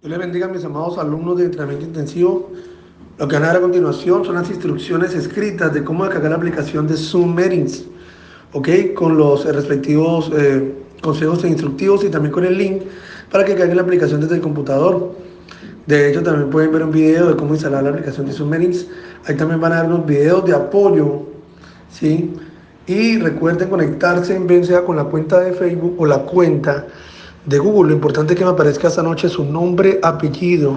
Dios les bendiga mis amados alumnos de entrenamiento intensivo. Lo que van a ver a continuación son las instrucciones escritas de cómo descargar la aplicación de Zoom Meetings, ¿ok? Con los respectivos eh, consejos instructivos y también con el link para que carguen la aplicación desde el computador. De hecho, también pueden ver un video de cómo instalar la aplicación de Zoom Meetings. Ahí también van a ver unos videos de apoyo, ¿sí? Y recuerden conectarse en bien sea con la cuenta de Facebook o la cuenta de Google. Lo importante es que me aparezca esta noche su nombre, apellido,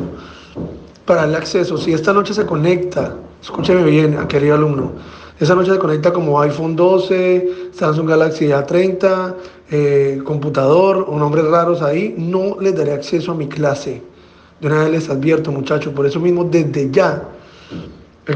para el acceso. Si esta noche se conecta, escúcheme bien, querido alumno, esta noche se conecta como iPhone 12, Samsung Galaxy A30, eh, computador o nombres raros ahí, no les daré acceso a mi clase. De una vez les advierto, muchachos, por eso mismo desde ya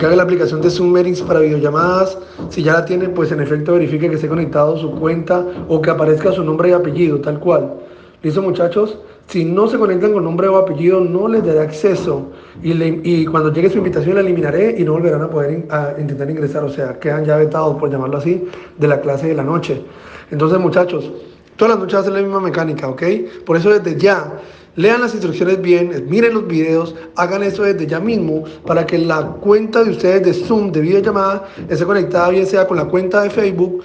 haga la aplicación de Zoom Meetings para videollamadas. Si ya la tienen, pues en efecto verifique que esté conectado su cuenta o que aparezca su nombre y apellido, tal cual. ¿Listo muchachos? Si no se conectan con nombre o apellido, no les daré acceso. Y, cuando llegue su invitación la eliminaré y no volverán a poder intentar ingresar. O sea, quedan ya vetados, por llamarlo así, de la clase de la noche. Entonces muchachos, todas las noches hacen la misma mecánica, ¿ok? Por eso desde ya lean las instrucciones bien, miren los videos, hagan eso desde ya mismo para que la cuenta de ustedes de Zoom, de videollamada, esté conectada bien sea con la cuenta de Facebook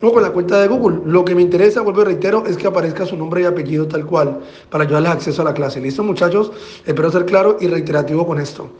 o con la cuenta de Google. Lo que me interesa, vuelvo y reitero, es que aparezca su nombre y apellido tal cual para yo darles acceso a la clase. ¿Listo, muchachos? Espero ser claro y reiterativo con esto.